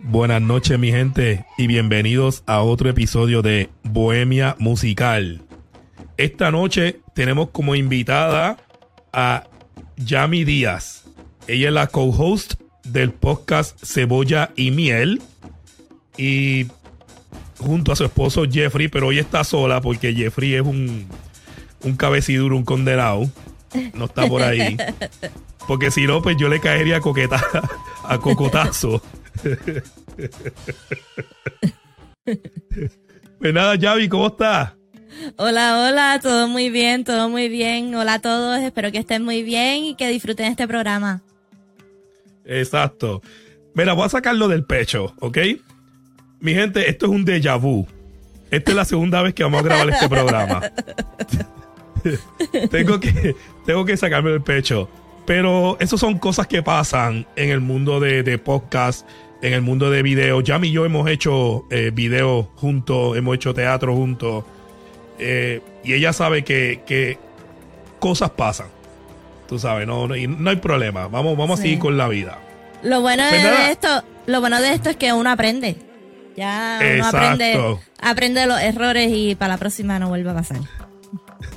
Buenas noches mi gente y bienvenidos a otro episodio de Bohemia Musical. Esta noche tenemos como invitada a Yami Díaz. Ella es la co-host del podcast Cebolla y Miel y junto a su esposo Jeffrey, pero hoy está sola porque Jeffrey es un, un cabeciduro, un condenado. No está por ahí. Porque si no, pues yo le caería a, coqueta, a cocotazo. pues nada, Javi, ¿cómo estás? Hola, hola, todo muy bien, todo muy bien. Hola a todos, espero que estén muy bien y que disfruten este programa. Exacto. Mira, voy a sacarlo del pecho, ¿ok? Mi gente, esto es un déjà vu. Esta es la segunda vez que vamos a grabar este programa. tengo, que, tengo que sacarme del pecho. Pero eso son cosas que pasan en el mundo de, de podcast, en el mundo de video. Yami y yo hemos hecho eh, videos juntos, hemos hecho teatro juntos. Eh, y ella sabe que, que, cosas pasan. Tú sabes, no, no, no hay problema. Vamos, vamos a seguir con la vida. Lo bueno de, de, esto, lo bueno de esto es que uno aprende. Ya uno aprende, aprende los errores y para la próxima no vuelve a pasar.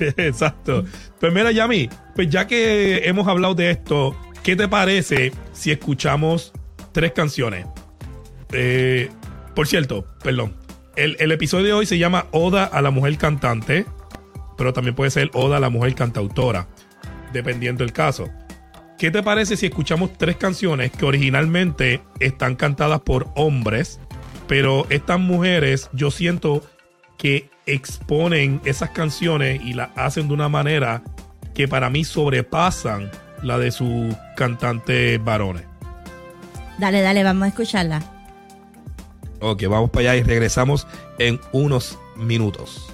Exacto. Pues mira, Yami, pues ya que hemos hablado de esto, ¿qué te parece si escuchamos tres canciones? Eh, por cierto, perdón. El, episodio de hoy se llama Oda a la mujer cantante, pero también puede ser Oda a la mujer cantautora, dependiendo del caso. ¿Qué te parece si escuchamos tres canciones que originalmente están cantadas por hombres, pero estas mujeres yo siento que exponen esas canciones y las hacen de una manera que para mí sobrepasan la de sus cantantes varones. Dale, dale, vamos a escucharla. Ok, vamos para allá y regresamos en unos minutos.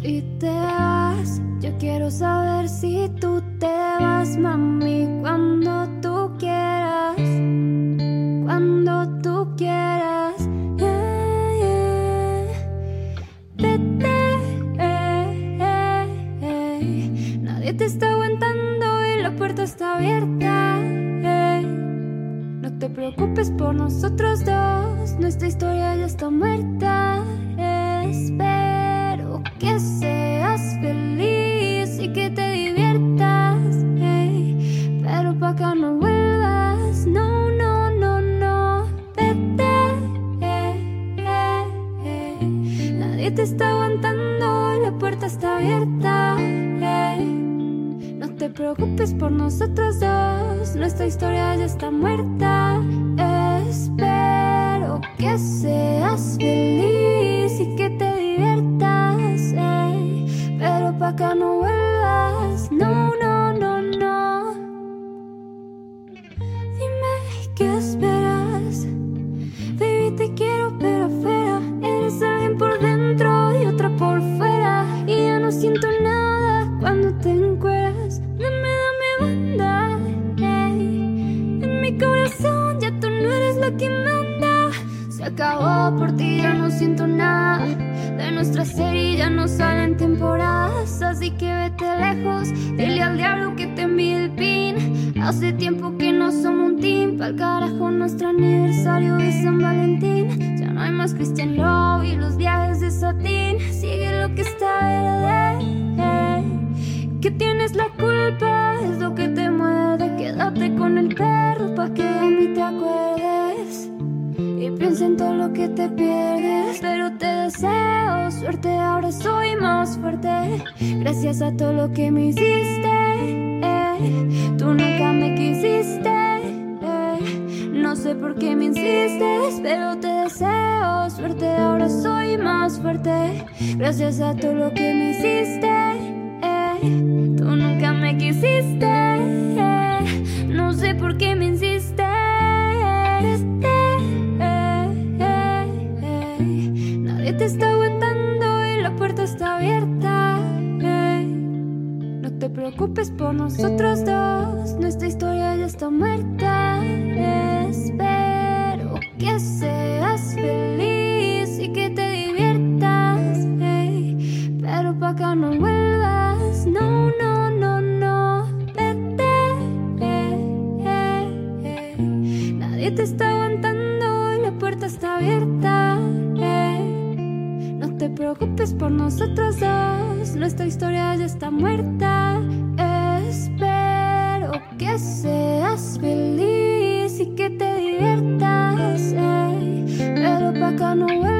Si te vas, yo quiero saber si tú te vas, mami, cuando eh. No te preocupes por nosotros dos, nuestra historia ya está muerta. Espero que seas feliz y que te diviertas, ey. pero pa' acá no vuelvas, no, no, no, no, vete. eh, eh, eh. Nadie te está aguantando, la puerta está abierta. Preocupes por nosotros dos, nuestra historia ya está muerta. Espero que seas feliz y que te diviertas, ey. pero pa' acá no vuelvas, no, no, no, no. Dime qué esperas, baby te quiero pero afuera, eres alguien por dentro y otra por fuera y ya no siento nada ya tú no eres la que manda. Se acabó por ti, ya no siento nada. De nuestra serie ya no salen temporadas, así que vete lejos. Dile al diablo que te envíe el pin. Hace tiempo que no somos un team. Pa'l carajo nuestro aniversario y San Valentín. Ya no hay más Christian Love y los viajes de satín. Sigue lo que está verde. ey. Que tienes la culpa, es lo que con el perro pa' que de mí te acuerdes. Y piensa en todo lo que te pierdes. Pero te deseo suerte, ahora soy más fuerte. Gracias a todo lo que me hiciste. eh. Tú nunca me quisiste. eh. No sé por qué me insistes, pero te deseo suerte, ahora soy más fuerte. Gracias a todo lo que me hiciste. eh. Tú nunca me quisiste. No sé por qué me insistes. Nadie te está aguantando y la puerta está abierta. No te preocupes por nosotros dos. Nuestra historia ya está muerta. Espero que seas feliz y que te diviertas. Pero pa' acá no vuelvas. Está abierta. No te preocupes por nosotros dos. Nuestra historia ya está muerta. Espero que seas feliz y que te diviertas. Pero pa' acá no vuelvas.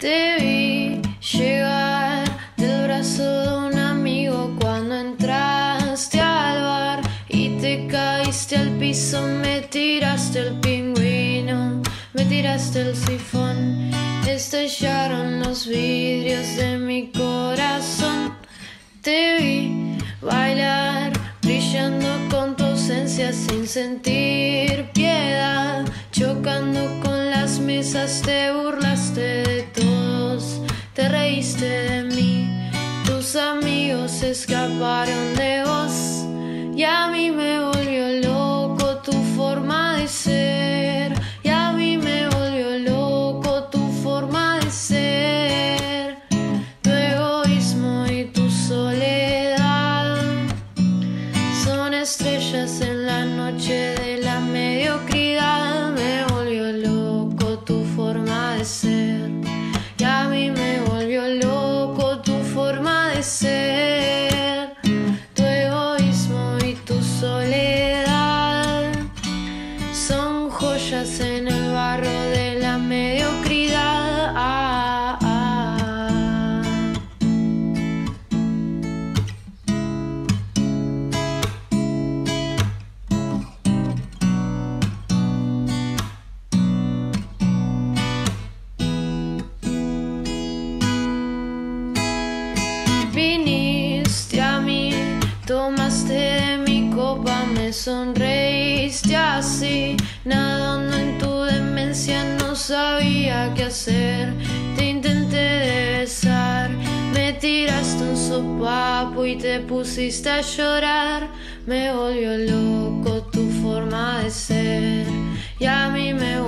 Te vi llegar del brazo de un amigo cuando entraste al bar y te caíste al piso, me tiraste el pingüino, me tiraste el sifón, estallaron los vidrios de mi corazón. Te vi bailar, brillando con tu ausencia sin sentir de mí, tus amigos escaparon de vos sonreíste así, nadando en tu demencia, no sabía qué hacer. Te intenté besar, me tiraste un sopapo y te pusiste a llorar. Me volvió loco tu forma de ser, y a mí me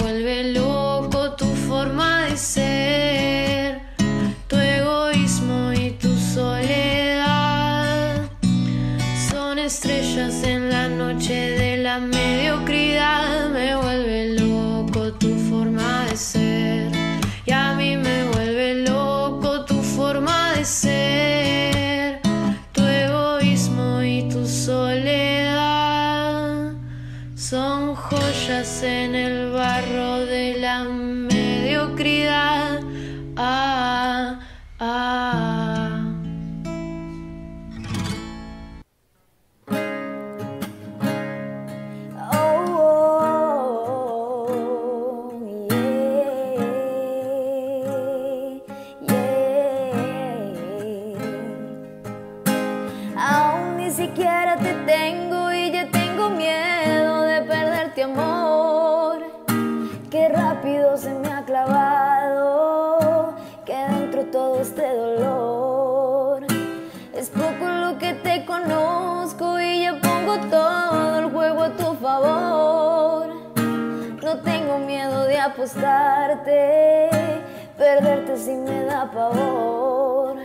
perderte si me da pavor.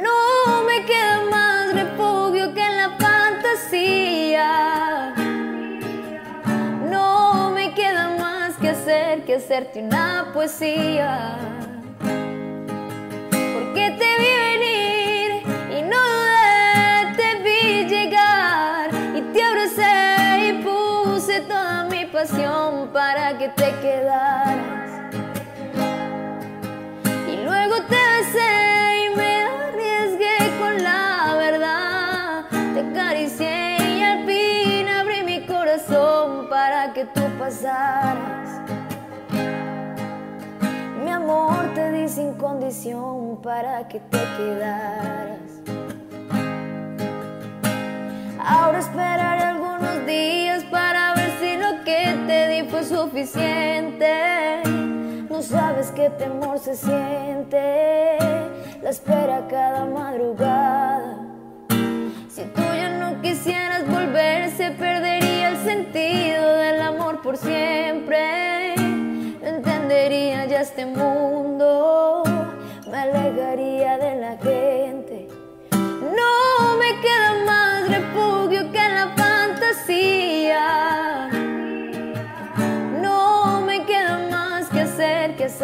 No me queda más refugio que en la fantasía. No me queda más que hacer que hacerte una poesía. Porque te vi venir para que te quedaras. Y luego te besé y me arriesgué con la verdad. Te acaricié y al fin abrí mi corazón para que tú pasaras. Mi amor te di sin condición para que te quedaras. Ahora esperaré algunos días suficiente. No sabes qué temor se siente, la espera cada madrugada. Si tú ya no quisieras volver, se perdería el sentido del amor por siempre. No entendería ya este mundo, me alejaría de la gente.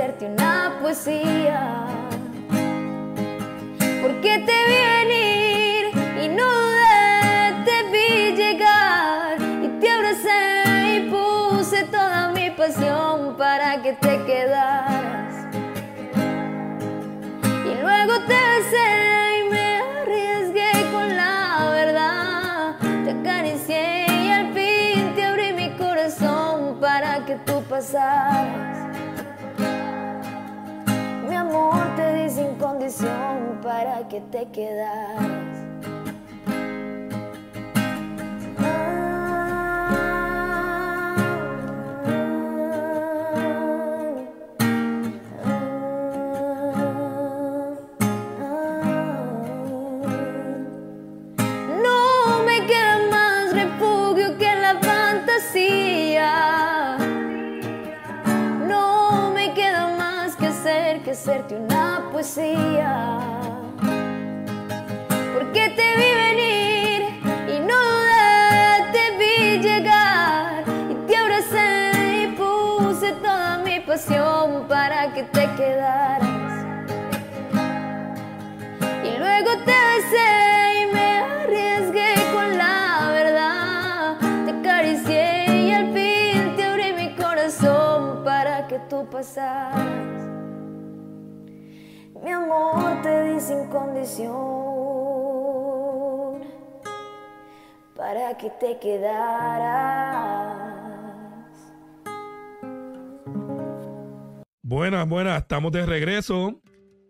Una poesía. Porque te vi venir y no te vi llegar y te abracé y puse toda mi pasión para que te quedaras. Y luego te besé y me arriesgué con la verdad. Te acaricié y al fin te abrí mi corazón para que tú pasaras. Amor te di sin condición para que te quedaras. Porque te vi venir y no dudé, te vi llegar y te abracé y puse toda mi pasión para que te quedaras. Y luego te besé y me arriesgué con la verdad. Te acaricié y al fin te abrí mi corazón para que tú pasaras. Mi amor te di sin condición para que te quedaras. Buenas, buenas, estamos de regreso.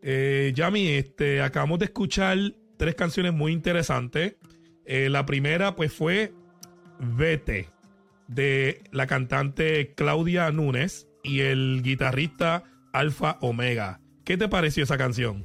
Eh, Yami, este, acabamos de escuchar tres canciones muy interesantes. Eh, la primera, pues, fue Vete, de la cantante Claudia Núñez y el guitarrista Alfa Omega. ¿Qué te pareció esa canción?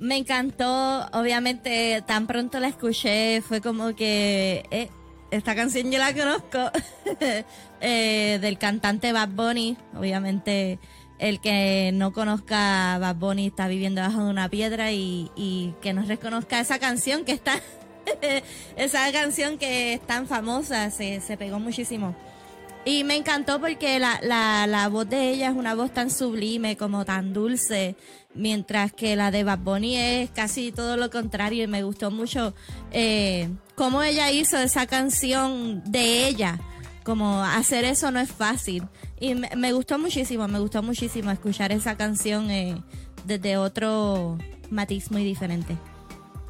Me encantó, obviamente tan pronto la escuché, fue como que eh, esta canción yo la conozco eh, del cantante Bad Bunny, obviamente el que no conozca a Bad Bunny está viviendo bajo de una piedra y, y que no reconozca esa canción que está, esa canción que es tan famosa, se, se pegó muchísimo. Y me encantó porque la, la, la voz de ella es una voz tan sublime, como tan dulce, mientras que la de Bad Bunny es casi todo lo contrario y me gustó mucho eh, cómo ella hizo esa canción de ella. Como hacer eso no es fácil. Y me, me gustó muchísimo, me gustó muchísimo escuchar esa canción eh, desde otro matiz muy diferente.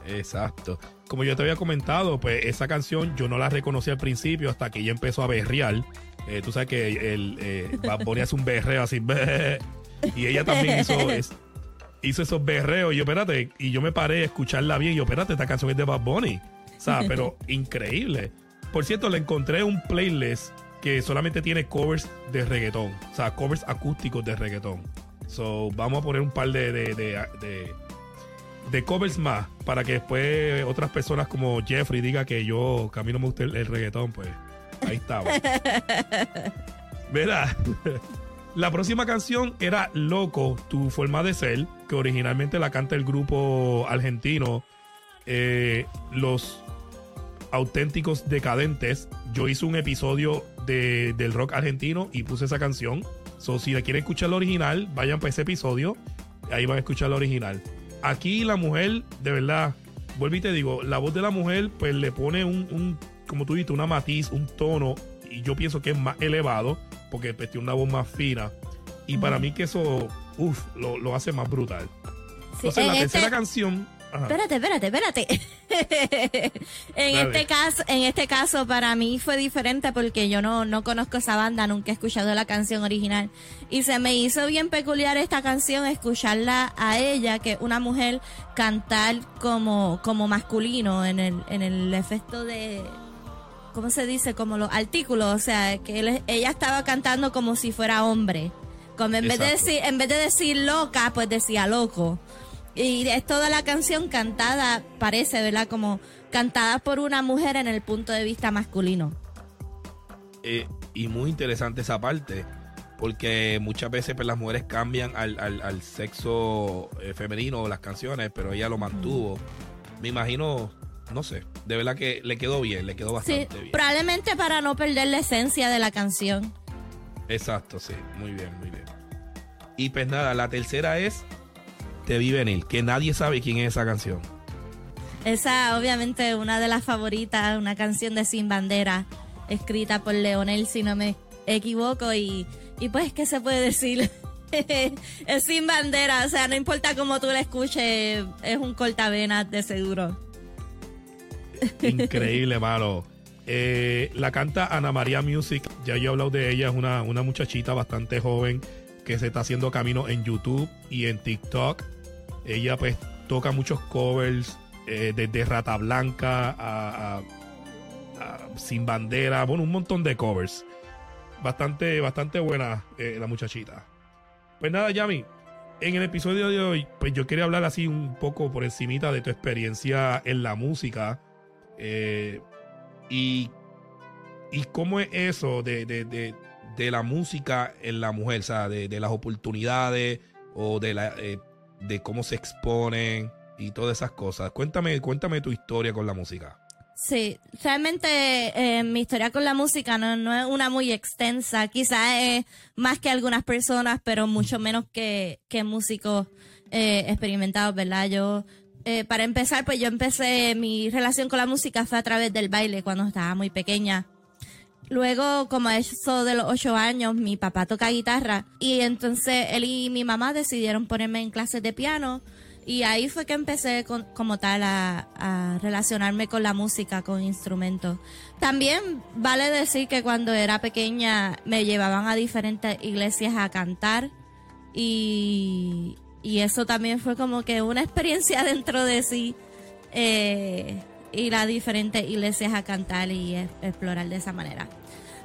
Exacto. Como yo te había comentado, pues esa canción yo no la reconocí al principio hasta que ella empezó a berrear. Eh, tú sabes que el eh, Bad Bunny hace un berreo así. Y ella también hizo, es- hizo esos berreos. Y yo, espérate, y yo me paré a escucharla bien. Y yo, espérate, esta canción es de Bad Bunny. O sea, pero increíble. Por cierto, le encontré un playlist que solamente tiene covers de reggaetón. O sea, covers acústicos de reggaetón. So, vamos a poner un par de, de, de- de- de covers más para que después otras personas como Jeffrey diga que yo, que a mí no me gusta el, el reggaetón, pues ahí estaba. Mira, la próxima canción era Loco, tu forma de ser, que originalmente la canta el grupo argentino eh, Los Auténticos Decadentes. Yo hice un episodio de, del rock argentino y puse esa canción. So, si la quieren escuchar la original, vayan para ese episodio. Ahí van a escuchar la original. Aquí la mujer, de verdad, vuelvo y te digo, la voz de la mujer, pues le pone un, un como tú dijiste, una matiz, un tono, y yo pienso que es más elevado, porque pues, tiene una voz más fina. Y para mí que eso, uff, lo, lo hace más brutal. Sí, Entonces, la en este- tercera canción. ajá. Espérate, espérate, espérate. en Dale. este caso, en este caso para mí fue diferente porque yo no, no conozco esa banda, nunca he escuchado la canción original. Y se me hizo bien peculiar esta canción, escucharla a ella, que una mujer, cantar como, como masculino en el, en el efecto de, ¿cómo se dice? Como los artículos, o sea, que él- ella estaba cantando como si fuera hombre. Como en vez de decir, en vez de decir loca, pues decía loco. Y es toda la canción cantada, parece, ¿verdad? Como cantada por una mujer en el punto de vista masculino. Eh, y muy interesante esa parte, porque muchas veces pues, las mujeres cambian al, al- al sexo eh, femenino las canciones, pero ella lo mantuvo. Me imagino, no sé, de verdad que le quedó bien, le quedó Sí, bastante bien. probablemente para no perder la esencia de la canción. Exacto, sí, muy bien, muy bien. Y pues nada, la tercera es Te vi venir, que nadie sabe quién es esa canción. Esa, obviamente, una de las favoritas, una canción de Sin Bandera, escrita por Leonel, si no me equivoco, y, y pues, ¿qué se puede decir? es Sin Bandera, o sea, no importa cómo tú la escuches, es un cortavenas de seguro. Increíble, mano. Eh, la canta Ana María Music. Ya yo he hablado de ella. Es una, una muchachita bastante joven que se está haciendo camino en YouTube y en TikTok. Ella pues toca muchos covers eh, desde Rata Blanca a, Sin Bandera. Bueno, un montón de covers. Bastante, bastante buena eh, la muchachita. Pues nada, Yami. En el episodio de hoy, pues yo quería hablar así un poco por encimita de tu experiencia en la música. Eh, y, y cómo es eso de, de, de, de la música en la mujer, o sea, de, las oportunidades o de, la, eh, de cómo se exponen y todas esas cosas. Cuéntame, cuéntame tu historia con la música. Sí, realmente eh, mi historia con la música no, no es una muy extensa, quizás es más que algunas personas, pero mucho menos que, que músicos eh, experimentados, ¿verdad? Yo, eh, para empezar, pues yo empecé, mi relación con la música fue a través del baile cuando estaba muy pequeña. Luego, como eso de los ocho años, mi papá toca guitarra y entonces él y mi mamá decidieron ponerme en clases de piano y ahí fue que empecé con- como tal a, a relacionarme con la música, con instrumentos. También vale decir que cuando era pequeña me llevaban a diferentes iglesias a cantar y, y eso también fue como que una experiencia dentro de sí. Eh, ir a diferentes iglesias a cantar y explorar de esa manera.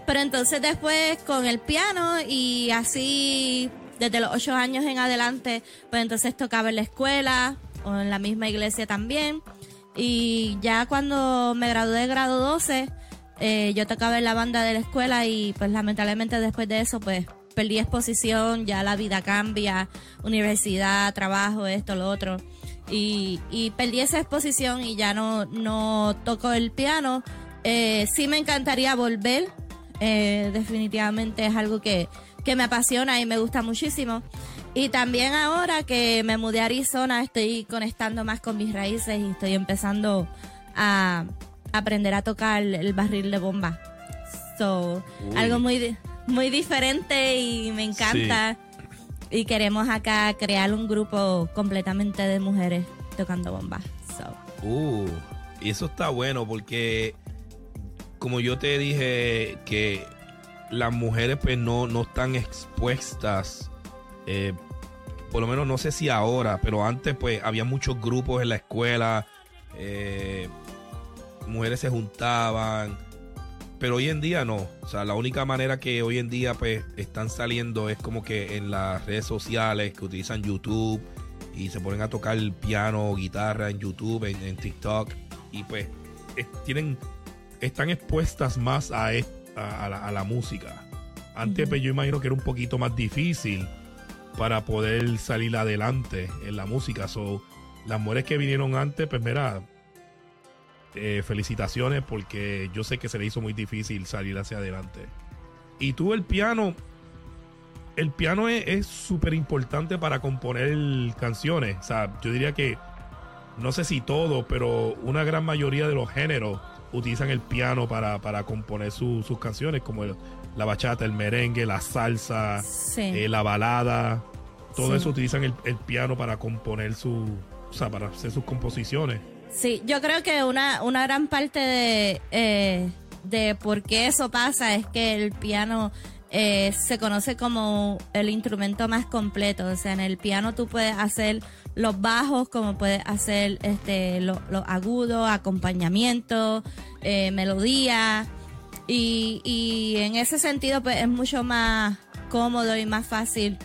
Pero entonces después con el piano y así desde los ocho años en adelante, pues entonces tocaba en la escuela o en la misma iglesia también. Y ya cuando me gradué de grado 12, eh, yo tocaba en la banda de la escuela y pues lamentablemente después de eso pues perdí exposición, ya la vida cambia, universidad, trabajo, esto, lo otro. Y, y perdí esa exposición y ya no, no toco el piano. Eh, sí me encantaría volver, eh, definitivamente es algo que, que me apasiona y me gusta muchísimo. Y también ahora que me mudé a Arizona estoy conectando más con mis raíces y estoy empezando a aprender a tocar el barril de bomba. So, Uy. algo muy, muy diferente y me encanta. Y queremos acá crear un grupo completamente de mujeres tocando bomba. So, Uh, y eso está bueno porque, como yo te dije, que las mujeres pues no, no están expuestas, eh, por lo menos no sé si ahora, pero antes pues había muchos grupos en la escuela, eh, mujeres se juntaban, pero hoy en día no, o sea, la única manera que hoy en día pues están saliendo es como que en las redes sociales que utilizan YouTube y se ponen a tocar el piano, guitarra en YouTube, en, en TikTok y pues es- tienen están expuestas más a, es- a, a la, a la música. Antes pues, yo imagino que era un poquito más difícil para poder salir adelante en la música. So, las mujeres que vinieron antes, pues mira, eh, felicitaciones porque yo sé que se le hizo muy difícil salir hacia adelante. Y tú el piano, el piano es súper importante para componer canciones. O sea, yo diría que, no sé si todo, pero una gran mayoría de los géneros utilizan el piano para, para componer su- sus canciones, como el- la bachata, el merengue, la salsa, sí. eh, la balada. Todo Sí. eso utilizan el, el piano para componer su, o sea, para hacer sus composiciones. Sí, yo creo que una, una gran parte de, eh, de por qué eso pasa es que el piano eh, se conoce como el instrumento más completo. O sea, en el piano tú puedes hacer los bajos, como puedes hacer este, lo- los agudos, acompañamiento, eh, melodía. Y, y en ese sentido, pues es mucho más cómodo y más fácil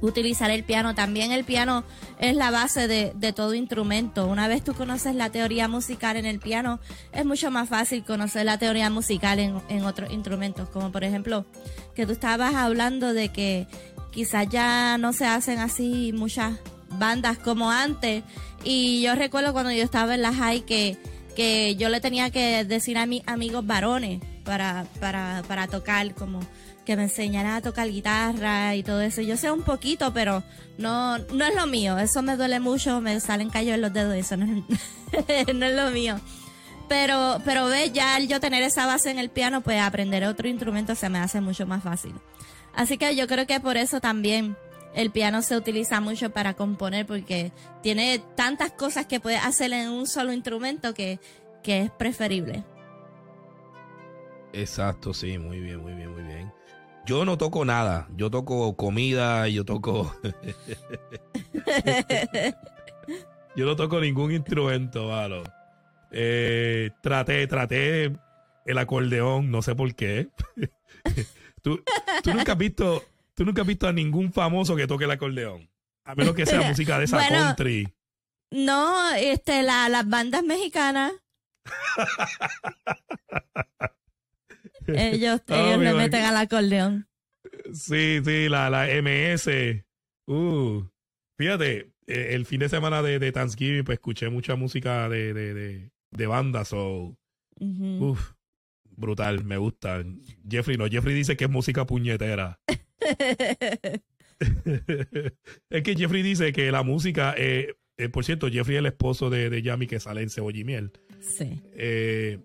utilizar el piano. También el piano es la base de, de, todo instrumento. Una vez tú conoces la teoría musical en el piano, es mucho más fácil conocer la teoría musical en, en otros instrumentos. Como por ejemplo, que tú estabas hablando de que quizás ya no se hacen así muchas bandas como antes. Y yo recuerdo cuando yo estaba en la high que, que yo le tenía que decir a mis amigos varones para, para, para tocar como que me enseñara a tocar guitarra y todo eso. Yo sé un poquito, pero no, no es lo mío. Eso me duele mucho, me salen callos en los dedos, eso no es, no es lo mío. Pero, pero ve, ya al yo tener esa base en el piano, pues aprender otro instrumento se me hace mucho más fácil. Así que yo creo que por eso también el piano se utiliza mucho para componer, porque tiene tantas cosas que puedes hacer en un solo instrumento que, que es preferible. Exacto, sí, muy bien, muy bien, muy bien. Yo no toco nada. Yo toco comida, yo toco. yo no toco ningún instrumento, malo. Eh, traté, traté el acordeón, no sé por qué. ¿Tú, tú, nunca has visto, tú nunca has visto a ningún famoso que toque el acordeón. A menos que sea música de esa bueno, country. No, este, la, las bandas mexicanas. Ellos, oh, ellos le meten al acordeón. Sí, sí, la, la MS. Uh, fíjate, eh, el fin de semana de, de, Thanksgiving, pues escuché mucha música de, de, de, de bandas. So, uh -huh. Uf, brutal, me gusta. Jeffrey no, Jeffrey dice que es música puñetera. es que Jeffrey dice que la música, eh, eh, por cierto, Jeffrey es el esposo de, de Yami que sale en Cebolla y Miel. Sí. Eh,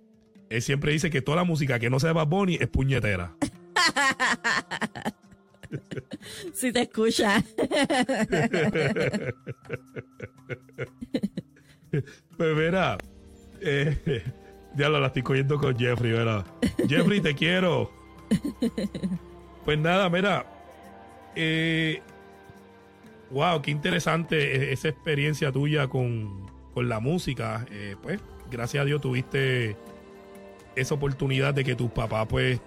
él siempre dice que toda la música que no sea Bad Bunny es puñetera. si te escucha. pues mira, eh, ya la estoy cogiendo con Jeffrey, ¿verdad? Jeffrey, te quiero. Pues nada, mira. Eh, wow, qué interesante esa experiencia tuya con, con la música. Eh, pues, gracias a Dios tuviste esa oportunidad de que tus papás, pues,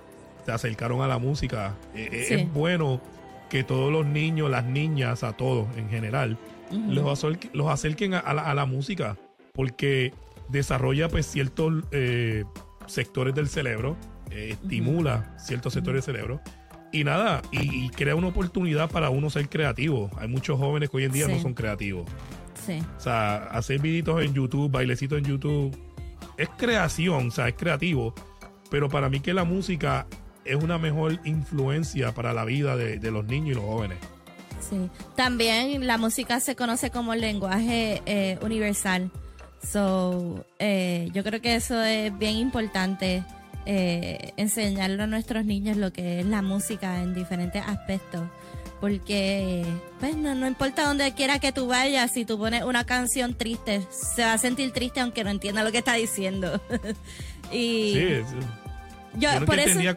te acercaron a la música. Eh, sí. Es bueno que todos los niños, las niñas, a todos en general, uh -huh. los, acerquen, los acerquen a, a, la, a, la, música, porque desarrolla pues ciertos eh, sectores del cerebro, eh, estimula uh -huh. ciertos sectores uh -huh. del cerebro. Y nada, y, y, crea una oportunidad para uno ser creativo. Hay muchos jóvenes que hoy en día sí. no son creativos. Sí. O sea, hacer videitos en YouTube, bailecitos en YouTube, es creación, o sea, es creativo. Pero para mí que la música es una mejor influencia para la vida de, de, los niños y los jóvenes. Sí, también la música se conoce como lenguaje eh, universal. So, eh, yo creo que eso es bien importante, eh, enseñarle a nuestros niños lo que es la música en diferentes aspectos. Porque, pues, no, no importa donde quiera que tú vayas, si tú pones una canción triste, se va a sentir triste aunque no entienda lo que está diciendo. y sí, sí. Yo, yo no por eso, entendía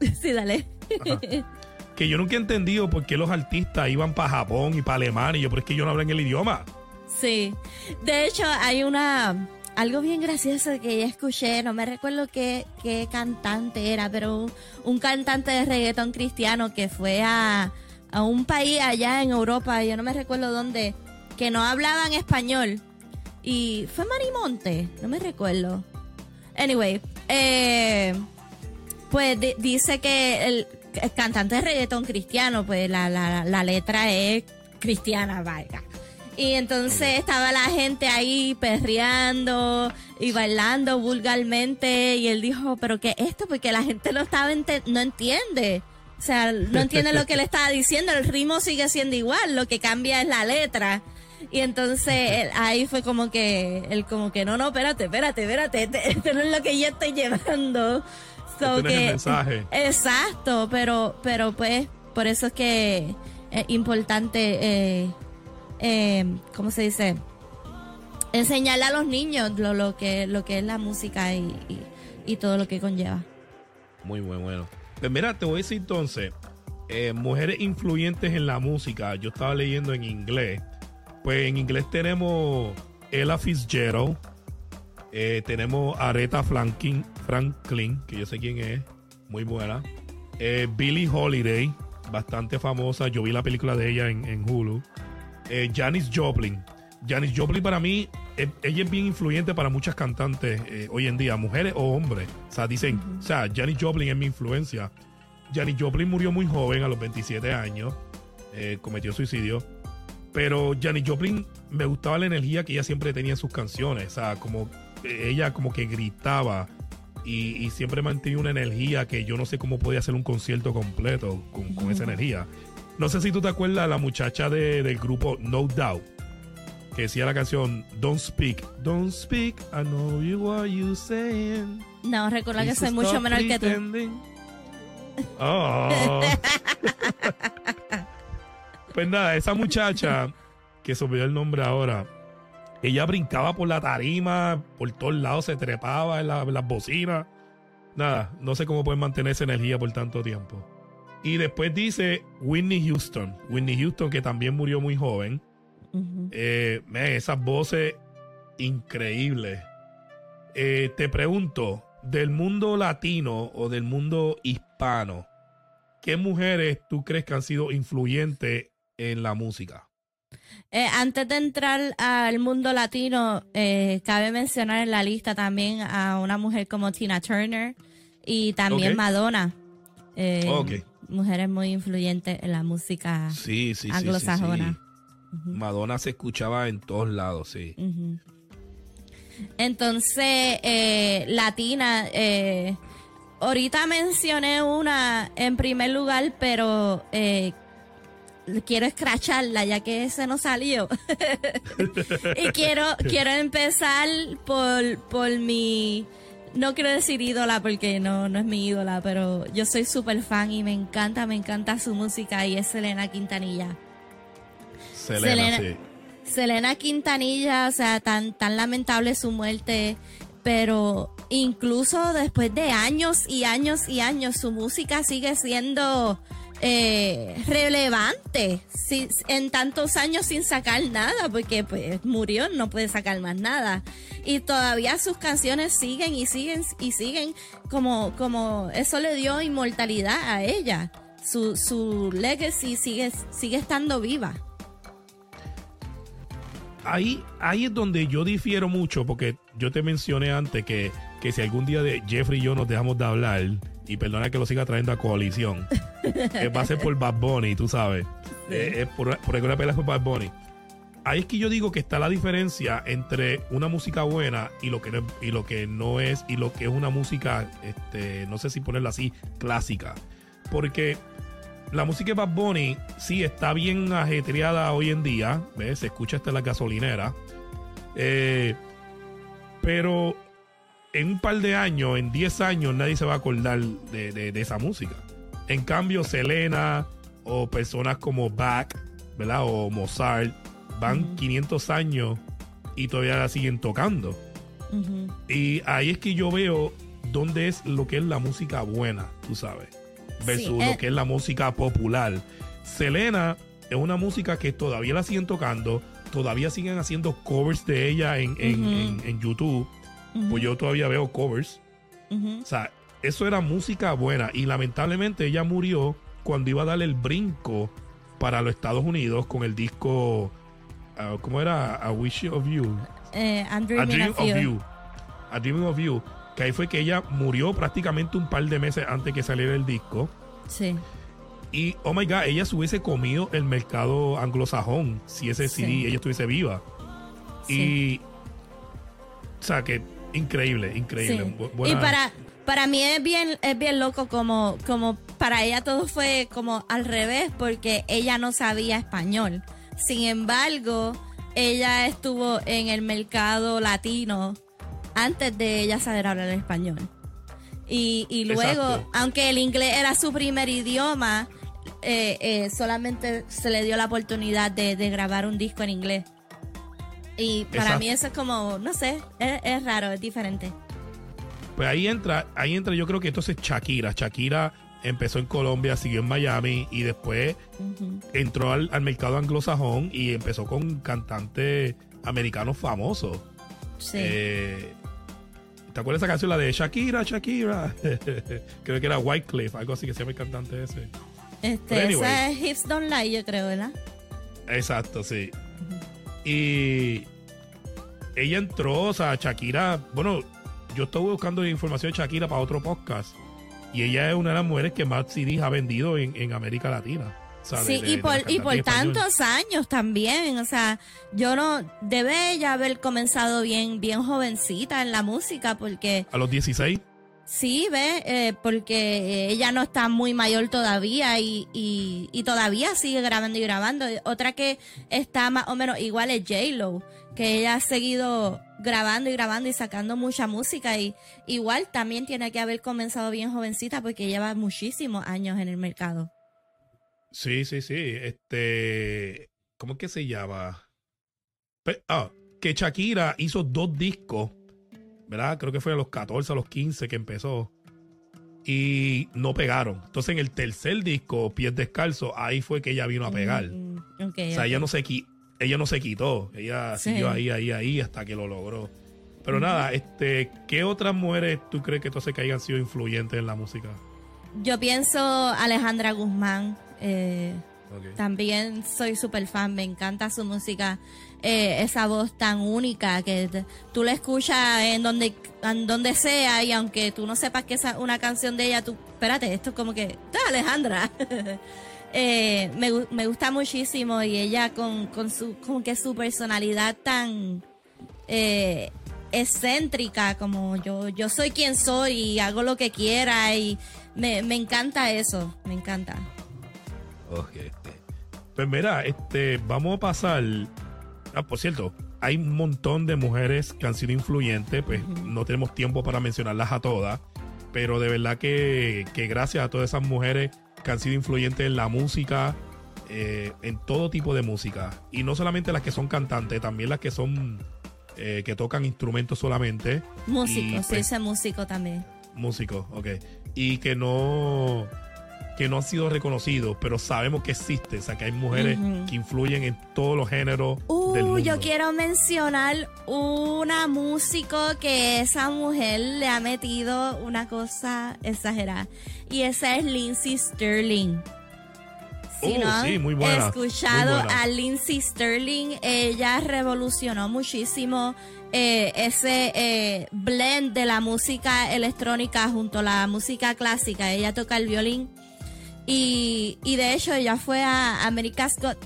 Sí, dale. que yo nunca he entendido por qué los artistas iban para Japón y para Alemania. Y yo, pero es que yo no hablan el idioma. Sí. De hecho, hay una. Algo bien gracioso que ya escuché, no me recuerdo qué, qué cantante era, pero un, un, cantante de reggaetón cristiano que fue a, a un país allá en Europa, yo no me recuerdo dónde, que no hablaban español. Y fue Marimonte, no me recuerdo. Anyway, eh, pues di dice que el, el, cantante de reggaetón cristiano, pues la, la, la letra es cristiana, vaya. Y entonces estaba la gente ahí perreando y bailando vulgarmente y él dijo, pero ¿qué es esto? Porque la gente no estaba no entiende. O sea, no entiende lo que le estaba diciendo, el ritmo sigue siendo igual, lo que cambia es la letra. Y entonces ahí fue como que, él como que, no, no, espérate, espérate, espérate, este, este no es lo que yo estoy llevando. So que, el mensaje. Exacto, pero, pero pues, por eso es que es importante, eh, eh, ¿cómo se dice? Enseñarle a los niños lo, lo, que, lo que es la música y, y, y todo lo que conlleva. Muy muy bueno. Pues mira, te voy a decir entonces, eh, mujeres influyentes en la música, yo estaba leyendo en inglés, pues en inglés tenemos Ella Fitzgerald, eh, tenemos Aretha Franklin, que yo sé quién es, muy buena. Eh, Billie Holiday, bastante famosa. Yo vi la película de ella en, en Hulu. Janis Joplin. Janis Joplin para mí, eh, ella es bien influyente para muchas cantantes eh, hoy en día, mujeres o hombres. O sea, dicen, o sea, Janis Joplin es mi influencia. Janis Joplin murió muy joven, a los 27 años. eh, cometió suicidio. Pero Janis Joplin me gustaba la energía que ella siempre tenía en sus canciones. O sea, como ella como que gritaba y, y siempre mantenía una energía que yo no sé cómo podía hacer un concierto completo con, con esa energía. No sé si tú te acuerdas la muchacha de- del grupo No Doubt que decía la canción Don't Speak, Don't Speak, I know you what you saying. No, recuerda que soy mucho menor que tú. Oh. pues nada, esa muchacha, que se olvidó el nombre ahora, ella brincaba por la tarima, por todos lados se trepaba en, la- en las bocinas. Nada, no sé cómo pueden mantener esa energía por tanto tiempo. Y después dice Whitney Houston. Whitney Houston, que también murió muy joven. Eh, man, esas voces increíbles. Eh, te pregunto, del mundo latino o del mundo hispano, ¿qué mujeres tú crees que han sido influyentes en la música? Eh, antes de entrar al mundo latino, eh, cabe mencionar en la lista también a una mujer como Tina Turner y también. Madonna. Eh. Mujeres muy influyentes en la música. Sí, sí, Anglosajona. Madonna se escuchaba en todos lados, sí. Entonces, eh, latina, eh, ahorita mencioné una en primer lugar, pero eh, quiero escracharla ya que ese no salió. y quiero, quiero empezar por, por mi, no quiero decir ídola porque no, no es mi ídola, pero yo soy súper fan y me encanta, me encanta su música y es Selena Quintanilla. Selena, Selena- sí. Selena Quintanilla, o sea, tan, tan lamentable su muerte, pero incluso después de años y años y años, su música sigue siendo eh, relevante si- en tantos años sin sacar nada, porque pues murió, no puede sacar más nada. Y todavía sus canciones siguen y siguen y siguen como, como eso le dio inmortalidad a ella. Su, su legacy sigue, sigue estando viva. Ahí, ahí es donde yo difiero mucho, porque yo te mencioné antes que, que si algún día de Jeffrey y yo nos dejamos de hablar, y perdona que lo siga trayendo a coalición, eh, va a ser por Bad Bunny, tú sabes. Eh, es por, por alguna pelea por Bad Bunny. Ahí es que yo digo que está la diferencia entre una música buena y lo que no, y lo que no es, y lo que es una música, este, no sé si ponerla así, clásica. Porque la música de Bad Bunny sí está bien ajetreada hoy en día. ¿ves? Se escucha hasta en la gasolinera. Eh, pero en un par de años, en 10 años, nadie se va a acordar de, de- de esa música. En cambio, Selena o personas como Bach, ¿verdad? O Mozart, van 500 años y todavía la siguen tocando. Y ahí es que yo veo dónde es lo que es la música buena, tú sabes, versus Sí, eh. lo que es la música popular. Selena es una música que todavía la siguen tocando, todavía siguen haciendo covers de ella en, en- en- en YouTube, pues yo todavía veo covers. O sea, eso era música buena y lamentablemente ella murió cuando iba a darle el brinco para los Estados Unidos con el disco, ah, ¿cómo era? A Wish of You. Eh, A Dream of of you. You. A Dreaming of You. Que ahí fue que ella murió prácticamente un par de meses antes que saliera el disco. Sí. Y, oh my God, ella se hubiese comido el mercado anglosajón si ese Sí. CD ella estuviese viva. Sí. Y, o sea, que increíble, increíble. Sí. Y para, para mí es bien, es bien loco como, como para ella todo fue como al revés porque ella no sabía español. Sin embargo, ella estuvo en el mercado latino antes de ella saber hablar español. Y, y luego, Exacto. aunque el inglés era su primer idioma, eh, eh, solamente se le dio la oportunidad de, de grabar un disco en inglés. Y para Exacto. mí eso es como, no sé, es, es raro, es diferente. Pues ahí entra, ahí entra, yo creo que entonces Shakira. Shakira empezó en Colombia, siguió en Miami y después entró al, al mercado anglosajón y empezó con cantantes americanos famosos. Sí. Eh, ¿Te acuerdas esa canción, la de Shakira, Shakira? creo que era Whitecliff, algo así que se llama el cantante ese. Este, anyway. esa es Hips Don't Lie, yo creo, ¿verdad? Exacto, sí. Y ella entró, o sea, Shakira, bueno, yo estuve buscando información de Shakira para otro podcast. Y ella es una de las mujeres que más CDs ha vendido en, en América Latina. Sí, de- y por, y por tantos años también. O sea, yo no, debe ella haber comenzado bien, bien jovencita en la música, porque A los 16. sí, ve, eh, porque ella no está muy mayor todavía y, y, y todavía sigue grabando y grabando. Otra que está más o menos igual es J-Lo, que ella ha seguido grabando y grabando y sacando mucha música y igual también tiene que haber comenzado bien jovencita porque lleva muchísimos años en el mercado. Sí, sí, sí. Este. ¿Cómo es que se llama? Pe- ah, que Shakira hizo dos discos, ¿verdad? Creo que fue a los 14, a los 15 que empezó. Y no pegaron. Entonces en el tercer disco, Pies Descalzos, ahí fue que ella vino a pegar. Mm, O sea, ella no se, qui- ella no se quitó. Ella Sí. siguió ahí, ahí, ahí hasta que lo logró. Pero nada, este, ¿qué otras mujeres tú crees que entonces que hayan sido influyentes en la música? Yo pienso Alejandra Guzmán. Eh, también soy súper fan, me encanta su música. eh, esa voz tan única que te- tú la escuchas en donde, en donde sea y aunque tú no sepas que es una canción de ella, tú, espérate, esto es como que, ¡Ah, Alejandra. Eh, me, me gusta muchísimo y ella con, con su, como que su personalidad tan eh, excéntrica, como yo, yo soy quien soy y hago lo que quiera y me, me encanta eso, me encanta. Ok. Pues mira, este, vamos a pasar. Ah, por cierto, hay un montón de mujeres que han sido influyentes, pues no tenemos tiempo para mencionarlas a todas, pero de verdad que, que gracias a todas esas mujeres que han sido influyentes en la música, eh, en todo tipo de música, y no solamente las que son cantantes, también las que son eh, que tocan instrumentos solamente, Músico, Y, sí, pues, ese músico también. músicos, ok, y que no que no han sido reconocidos, pero sabemos que existen, o sea, que hay mujeres que influyen en todos los géneros del Uh, mundo. yo quiero mencionar una músico que esa mujer le ha metido una cosa exagerada. Y esa es Lindsay Sterling. Si Oh, no sí, muy buena, escuchado muy buena. a Lindsay Sterling, ella revolucionó muchísimo eh, ese eh, blend de la música electrónica junto a la música clásica. Ella toca el violín y, y de hecho ella fue a America's Got,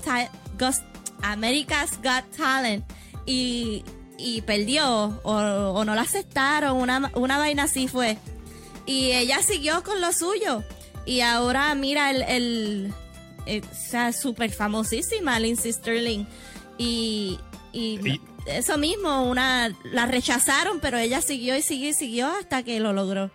America's Got Talent y, y perdió o, o no la aceptaron, una, una vaina así fue. Y ella siguió con lo suyo. Y ahora mira el, el, o sea, súper famosísima Lindsay Sterling. Y, y Y- eso mismo, una la rechazaron, pero ella siguió y siguió y siguió hasta que lo logró.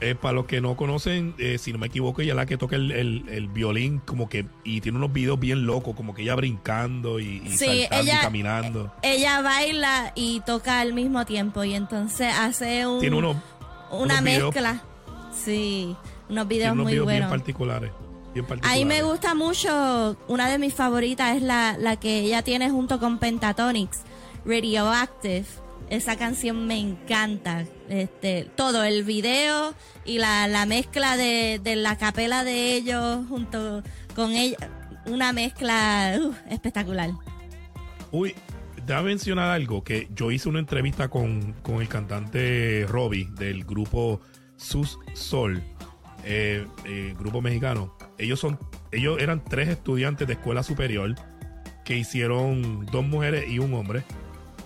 Eh, para los que no conocen, eh, si no me equivoco, ella es la que toca el, el- el violín, como que, y tiene unos videos bien locos, como que ella brincando y, y Sí, saltando ella- y caminando. Ella baila y toca al mismo tiempo y entonces hace un, Tiene unos, una unos videos- mezcla. Sí, unos videos unos muy videos bien buenos. particulares. Bien A particulares. mí me gusta mucho, una de mis favoritas es la, la que ella tiene junto con Pentatonix, Radioactive. Esa canción me encanta. Este, todo, el video y la, la mezcla de, de la capela de ellos junto con ella. Una mezcla espectacular. Uy, déjame mencionar algo, que yo hice una entrevista con, con el cantante Robbie del grupo Sus Sol, eh, eh, grupo mexicano. Ellos son, ellos eran tres estudiantes de escuela superior que hicieron dos mujeres y un hombre.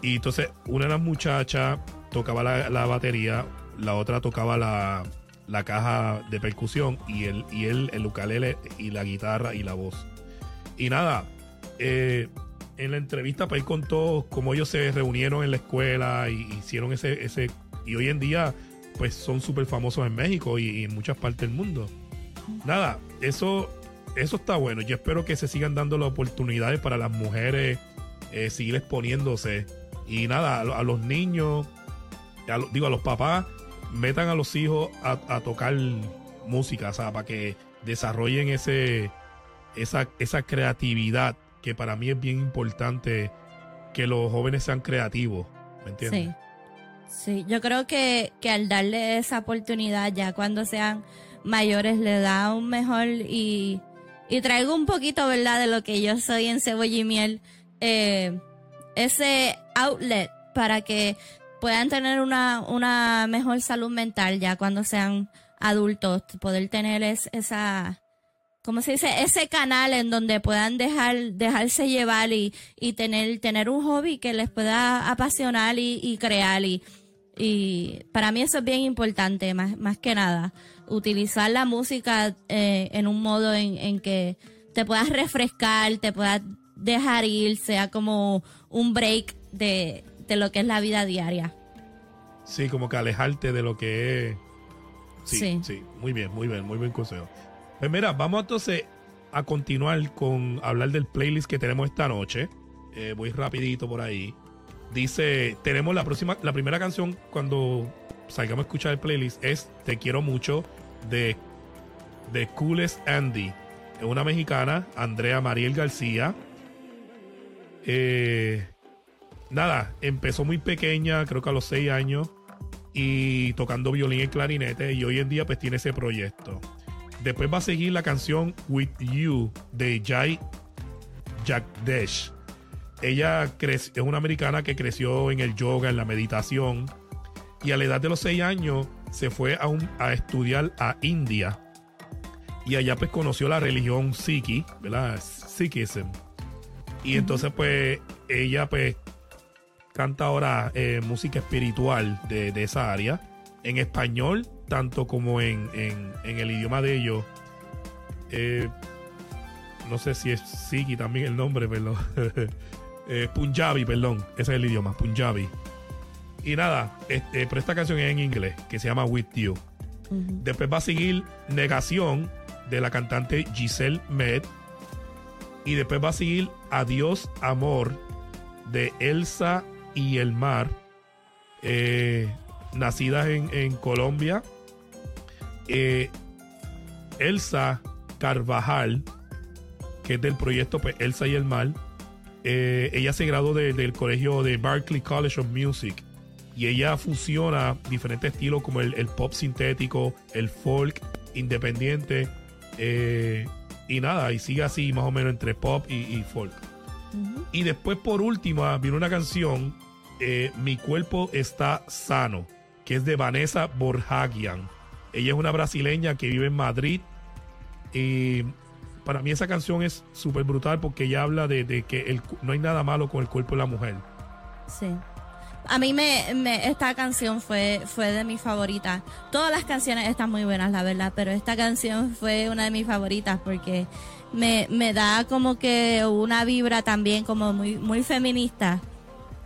Y entonces una de las muchachas tocaba la, la batería, la otra tocaba la, la caja de percusión y él, y él el ukulele y la guitarra y la voz. Y nada, eh, en la entrevista pues él contó cómo ellos se reunieron en la escuela y hicieron ese, ese y hoy en día pues son súper famosos en México y, y en muchas partes del mundo. Nada, eso, eso está bueno. Yo espero que se sigan dando las oportunidades para las mujeres eh, seguir exponiéndose. Y nada, a, lo- a los niños, a digo a los papás, metan a los hijos a, a tocar música, o sea, para que desarrollen ese, esa, esa creatividad que para mí es bien importante que los jóvenes sean creativos, ¿me entiendes? Sí. Sí, yo creo que, que al darle esa oportunidad ya cuando sean mayores le da un mejor y, y traigo un poquito, ¿verdad? De lo que yo soy en cebolla y miel, eh, ese outlet para que puedan tener una, una mejor salud mental ya cuando sean adultos, poder tener es, esa, ¿cómo se dice? Ese canal en donde puedan dejar, dejarse llevar y, y tener, tener un hobby que les pueda apasionar y, crear y, y para mí eso es bien importante, más, más que nada. Utilizar la música eh, en un modo en, en que te puedas refrescar, te puedas dejar ir, sea como un break de, de lo que es la vida diaria. Sí, como que alejarte de lo que es. Sí, sí, Sí. muy bien, muy bien, muy buen consejo. Pues mira, vamos entonces a continuar con hablar del playlist que tenemos esta noche. Eh, voy rapidito por ahí. Dice, tenemos la próxima, la primera canción cuando salgamos a escuchar el playlist es Te quiero mucho de, de Coolest Andy. Es una mexicana, Andrea Mariel García. Eh, nada, empezó muy pequeña, creo que a los 6 años, y tocando violín y clarinete, y hoy en día pues tiene ese proyecto. Después va a seguir la canción With You de Jai Jagdesh. Ella es una americana que creció en el yoga, en la meditación, y a la edad de los 6 años se fue a, un- a estudiar a India. Y allá pues conoció la religión Sikhi, ¿verdad? Sikhism. Y entonces pues ella pues canta ahora eh, música espiritual de, de esa área, en español, tanto como en, en- en el idioma de ellos. Eh, no sé si es Sikhi también el nombre, perdón. Eh, Punjabi, perdón, ese es el idioma, Punjabi. Y nada, este, pero esta canción es en inglés, que se llama With You. Después va a seguir Negación de la cantante Giselle Med. Y después va a seguir Adiós Amor de Elsa y el Mar. eh, nacidas en, Colombia. Eh, Elsa Carvajal, que es del proyecto pues, Elsa y el Mar. eh, ella se graduó de- del colegio de Berklee College of Music y ella fusiona diferentes estilos como el, el pop sintético, el folk independiente y nada, y sigue así más o menos entre pop y, y folk. Y después por última viene una canción, eh, Mi cuerpo está sano, que es de Vanessa Borjagian. Ella es una brasileña que vive en Madrid y para mí esa canción es súper brutal porque ella habla de, de que el no hay nada malo con el cuerpo de la mujer. Sí. A mí me, me- esta canción fue, fue de mis favoritas. Todas las canciones están muy buenas, la verdad, pero esta canción fue una de mis favoritas porque me, me da como que una vibra también como muy, muy feminista.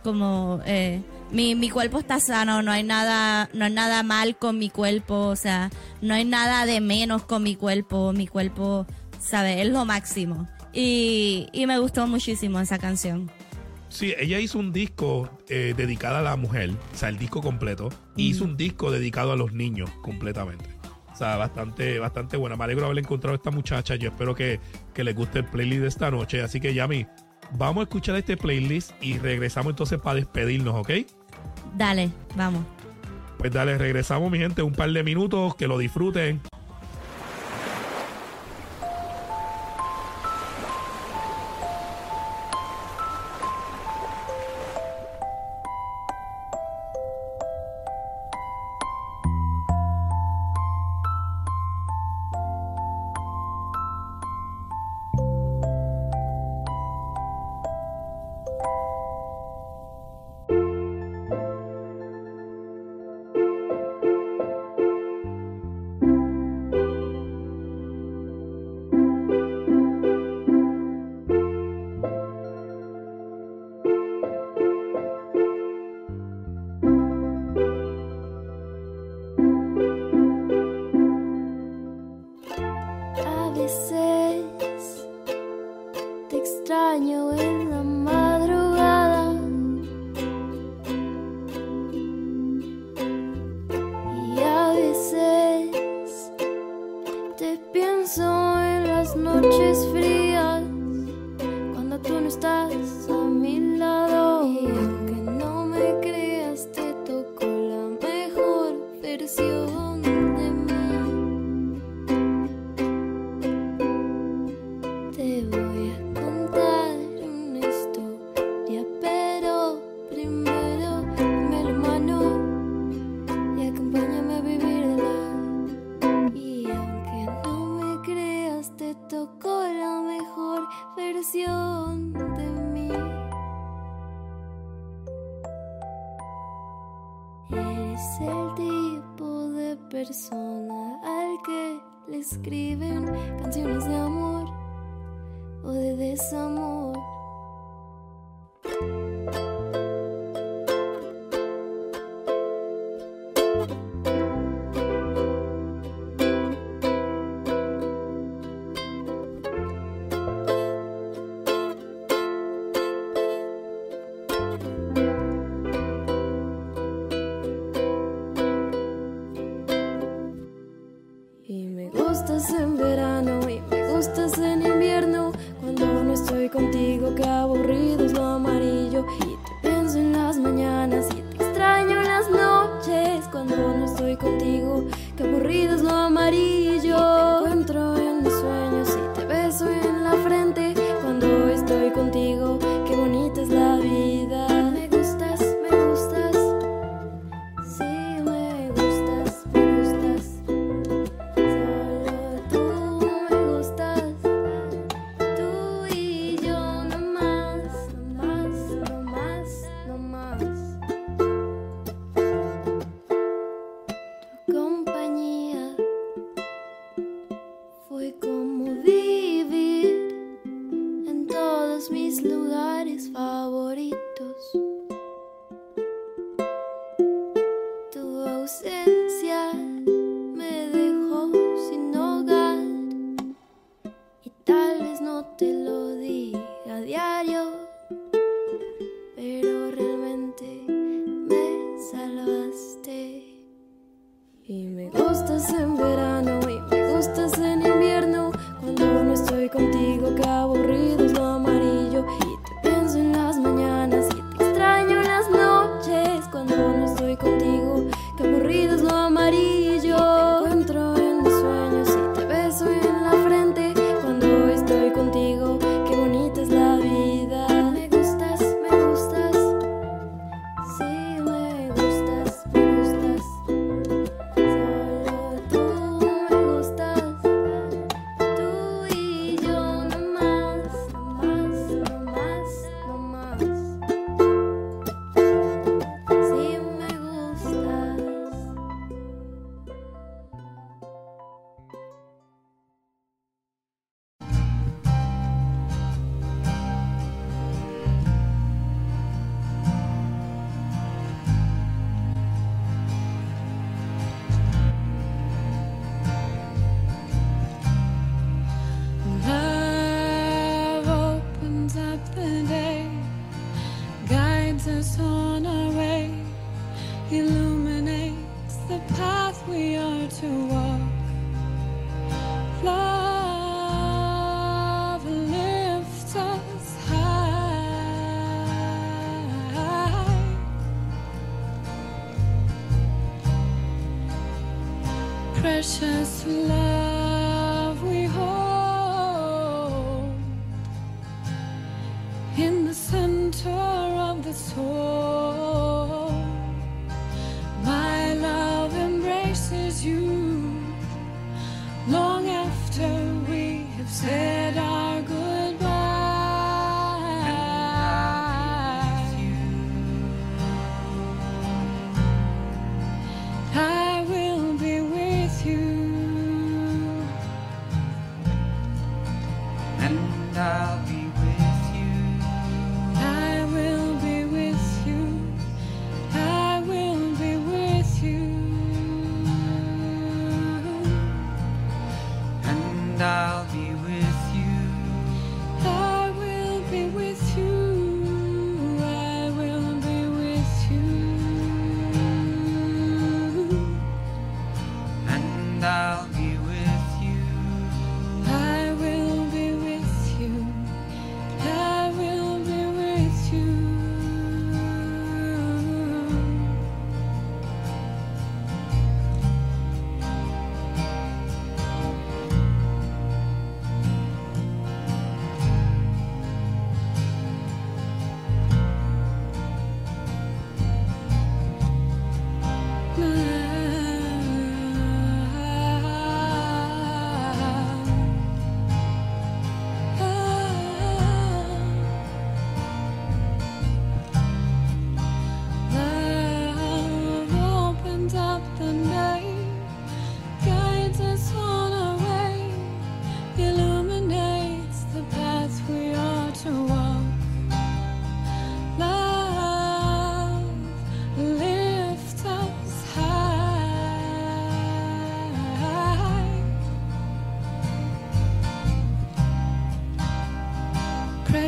Como eh, mi, mi cuerpo está sano, no hay nada, no hay nada mal con mi cuerpo, o sea, no hay nada de menos con mi cuerpo, mi cuerpo, ¿sabes? Es lo máximo. Y, y me gustó muchísimo esa canción. Sí, ella hizo un disco eh, dedicado a la mujer, o sea, el disco completo, y hizo un disco dedicado a los niños completamente. O sea, bastante, bastante buena. Me alegro haber encontrado a esta muchacha. Yo espero que, que les guste el playlist de esta noche. Así que, Yami, vamos a escuchar este playlist y regresamos entonces para despedirnos, ¿ok? Dale, vamos. Pues dale, regresamos, mi gente, un par de minutos, que lo disfruten.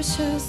precious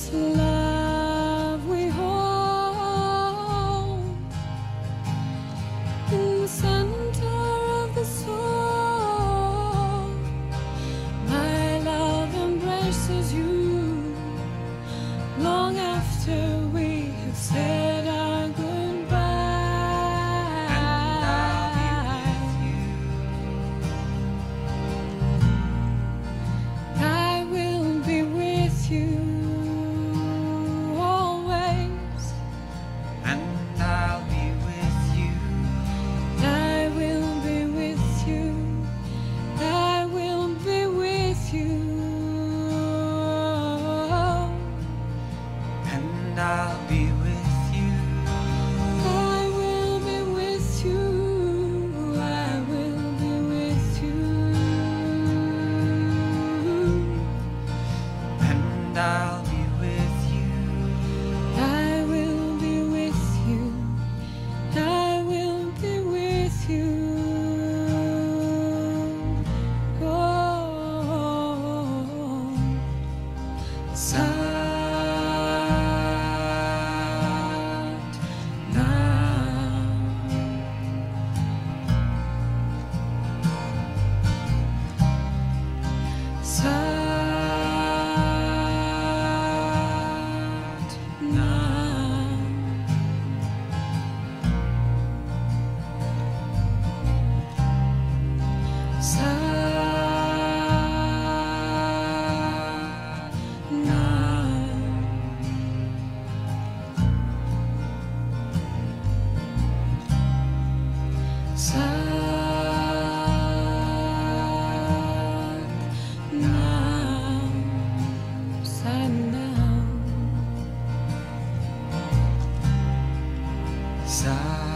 side.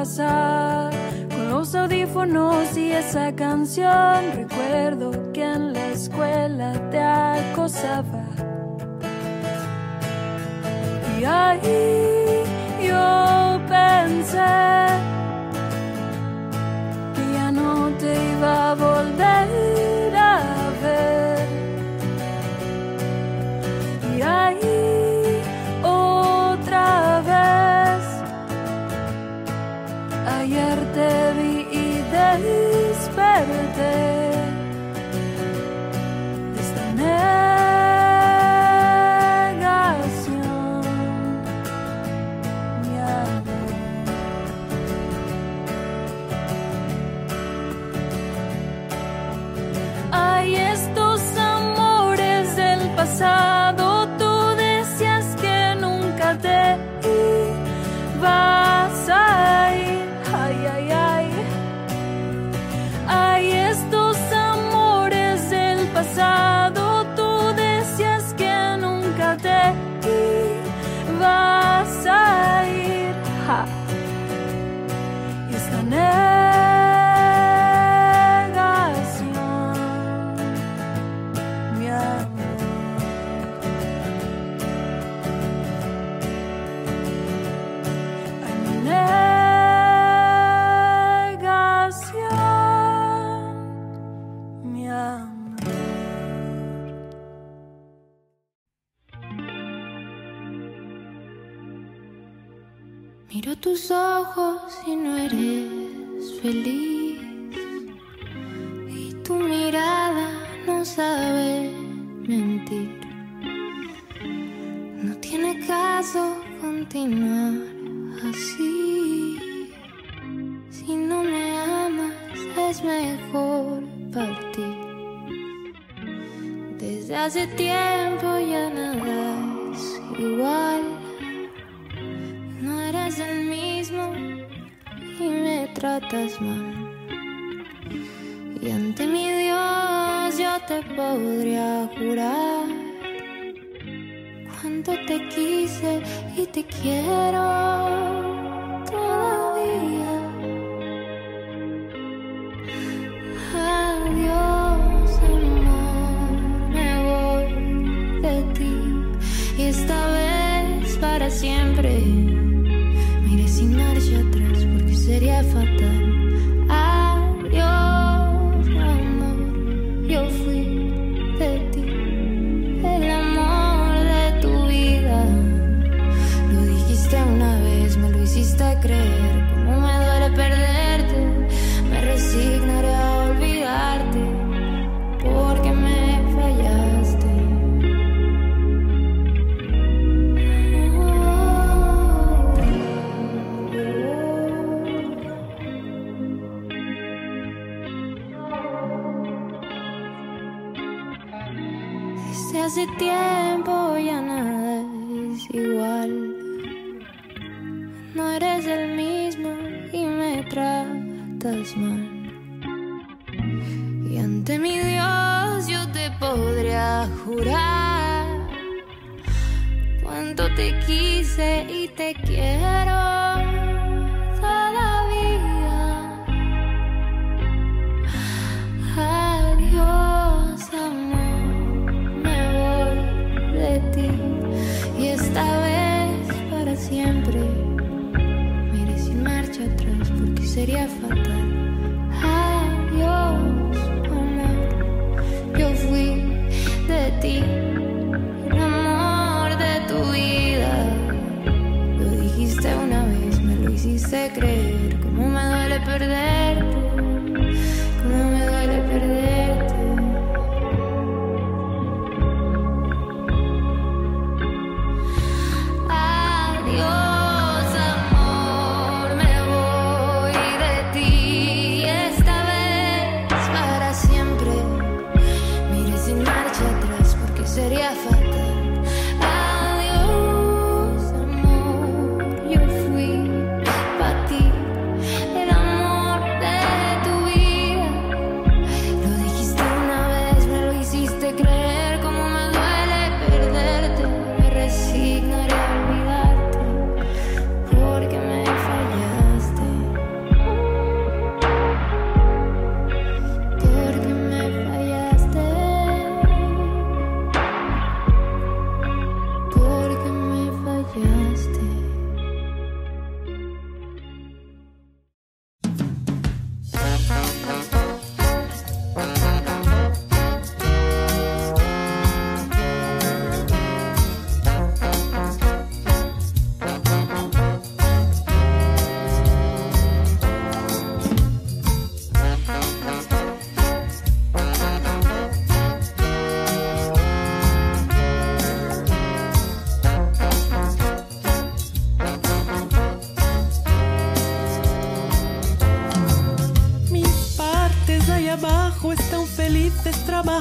con los audífonos y esa canción. Recuerdo que en la escuela te acosaba. Y ahí yo pensé que ya no te iba a volver. no sabe mentir. No tiene caso continuar así. Si no me amas es mejor partir. Desde hace tiempo ya nada es igual. No eres el mismo y me tratas mal. Y ante mi Dios yo te podría jurar cuánto te quise y te quiero todavía. Adiós amor, me voy de ti y esta vez para siempre. Miré sin marcha atrás porque sería fatal.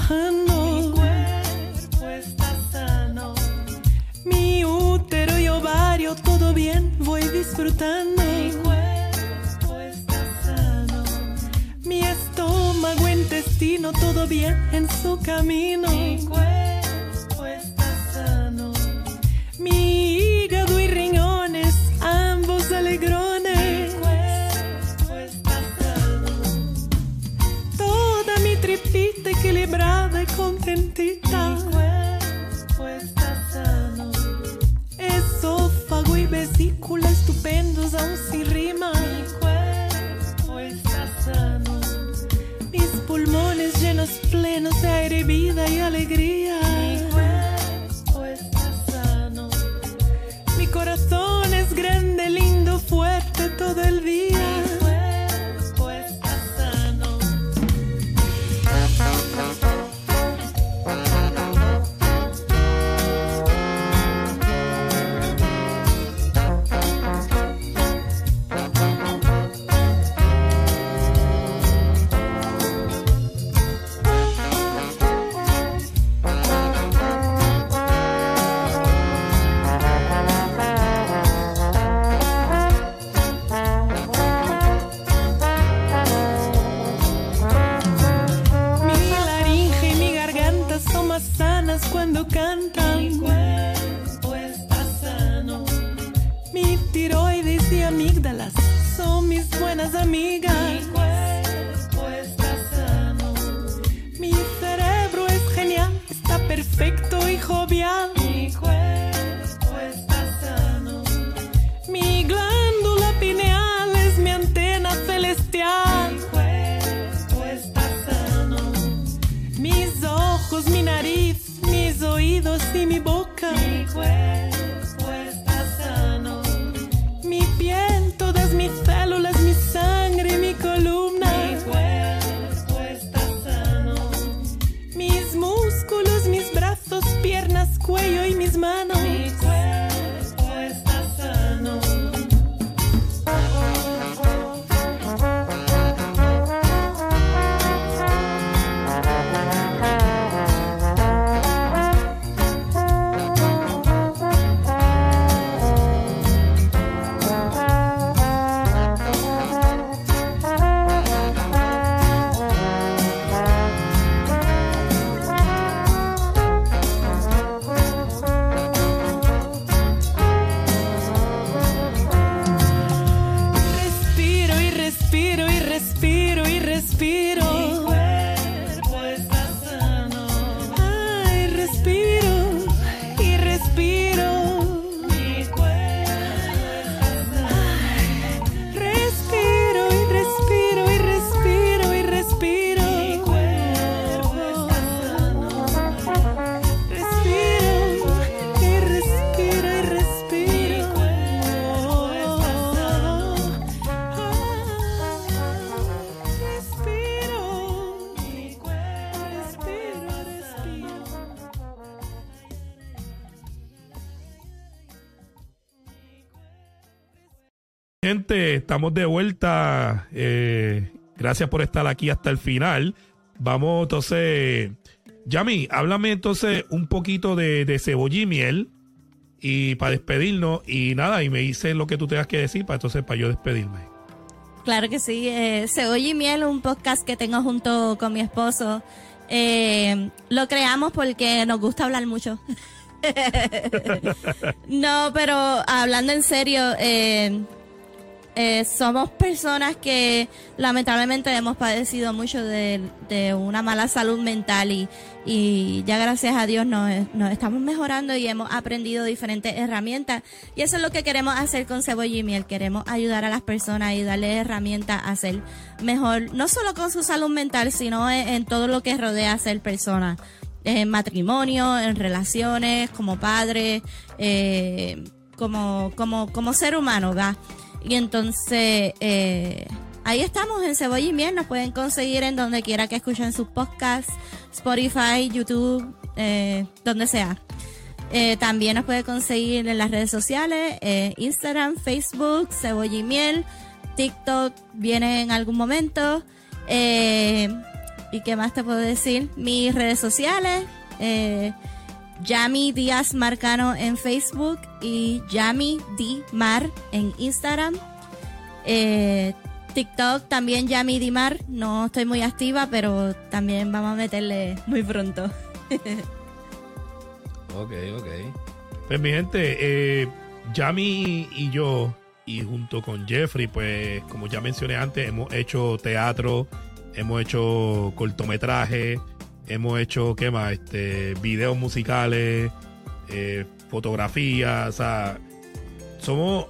sano. Mi cuerpo está sano. Mi útero y ovario, todo bien, voy disfrutando. Mi cuerpo está sano. Mi estómago, intestino, todo bien en su camino. Mi cuerpo vida y alegría. Mi cuerpo está sano. Mi corazón es grande, lindo, fuerte todo el día. Ojos, mi nariz, mis oídos y mi boca. Mi cuerpo está sano. Mi piel, todas mis células, mi sangre, mi columna. Mi cuerpo está sano. Mis músculos, mis brazos, piernas, cuello y mis manos. Mi estamos de vuelta. Eh, gracias por estar aquí hasta el final. Vamos entonces, Yami, háblame entonces un poquito de, de cebolla y miel y para despedirnos y nada, y me dices lo que tú tengas que decir para entonces para yo despedirme. Claro que sí. Eh, Cebolla y Miel, un podcast que tengo junto con mi esposo. Eh, lo creamos porque nos gusta hablar mucho. no, pero hablando en serio, eh, eh, somos personas que lamentablemente hemos padecido mucho de, una mala salud mental y, ya gracias a Dios nos, estamos mejorando y hemos aprendido diferentes herramientas y eso es lo que queremos hacer con Cebolla y Miel. Queremos ayudar a las personas y darles herramientas a ser mejor, no solo con su salud mental, sino en, todo lo que rodea a ser persona. En matrimonio, en relaciones, como padre, eh, como, como, como ser humano, ¿verdad? Y entonces, eh, ahí estamos en Cebolla y Miel. Nos pueden conseguir en donde quiera que escuchen sus podcasts, Spotify, YouTube, eh, donde sea. Eh, también nos puede conseguir en las redes sociales, eh, Instagram, Facebook, Cebolla y Miel, TikTok viene en algún momento. ¿Y qué más te puedo decir? Mis redes sociales, Yami Díaz Marcano en Facebook y Yami D Mar en Instagram. Eh, TikTok también Yami Di Mar. No estoy muy activa, pero también vamos a meterle muy pronto. Ok, ok. Pues mi gente, eh, Yami y yo, y junto con Jeffrey, pues como ya mencioné antes, hemos hecho teatro, hemos hecho cortometraje, hemos hecho, ¿qué más? Este, videos musicales, eh, fotografía, o sea, somos...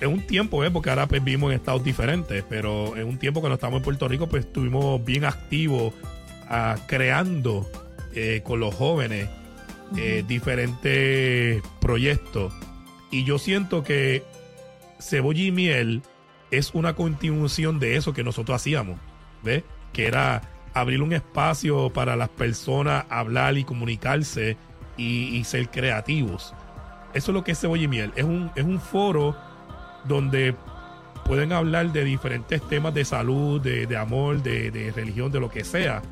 En un tiempo, ¿eh? porque ahora pues, vivimos en estados diferentes, pero en un tiempo cuando estábamos en Puerto Rico, pues estuvimos bien activos ah, creando eh, con los jóvenes eh, diferentes proyectos. Y yo siento que Cebolla y Miel es una continuación de eso que nosotros hacíamos, ¿ves? Que era abrir un espacio para las personas hablar y comunicarse y, y ser creativos. Eso es lo que es Cebolla y Miel. Es un, es un foro donde pueden hablar de diferentes temas de salud, de, de amor, de, de religión, de lo que sea.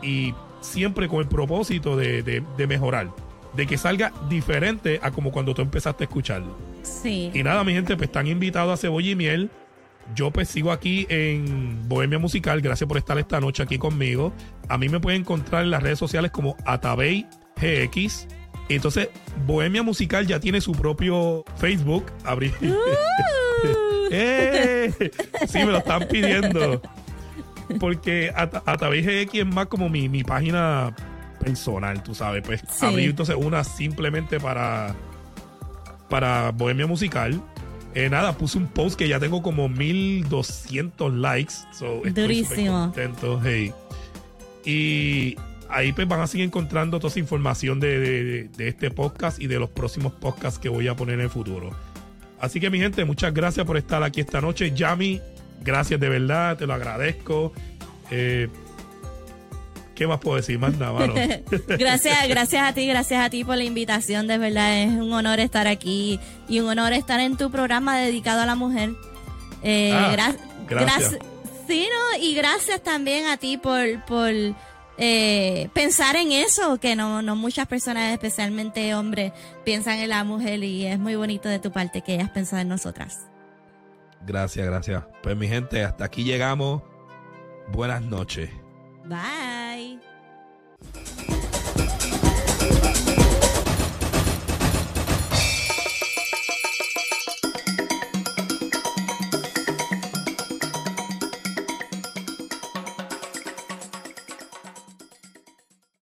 Y siempre con el propósito de, de- de mejorar. De que salga diferente a como cuando tú empezaste a escucharlo. Sí. Y nada, mi gente, pues están invitados a Cebolla y Miel. Yo pues sigo aquí en Bohemia Musical. Gracias por estar esta noche aquí conmigo. A mí me pueden encontrar en las redes sociales como Atabey GX. Entonces, Bohemia Musical ya tiene su propio Facebook. Abrí. ¡Eh! Sí, me lo están pidiendo. Porque Ata- Atabey GX es más como mi, mi página personal, tú sabes. Pues Sí. abrí entonces una simplemente para para Bohemia Musical. Eh, nada, puse un post que ya tengo como 1200 likes. So estoy contento. hey. Y ahí pues van a seguir encontrando toda esa información de, de- de este podcast y de los próximos podcasts que voy a poner en el futuro. Así que mi gente, muchas gracias por estar aquí esta noche. Yami, gracias de verdad, te lo agradezco. Eh, ¿Qué más puedo decir? Más nada, mano. gracias, gracias a ti, gracias a ti por la invitación. De verdad es un honor estar aquí y un honor estar en tu programa dedicado a la mujer. Eh, Ah, gra- gracias. grac- sí, no, y gracias también a ti por, por eh, pensar en eso, que no, no muchas personas, especialmente hombres, piensan en la mujer y es muy bonito de tu parte que hayas pensado en nosotras. Gracias, gracias. Pues mi gente, hasta aquí llegamos. Buenas noches. Bye.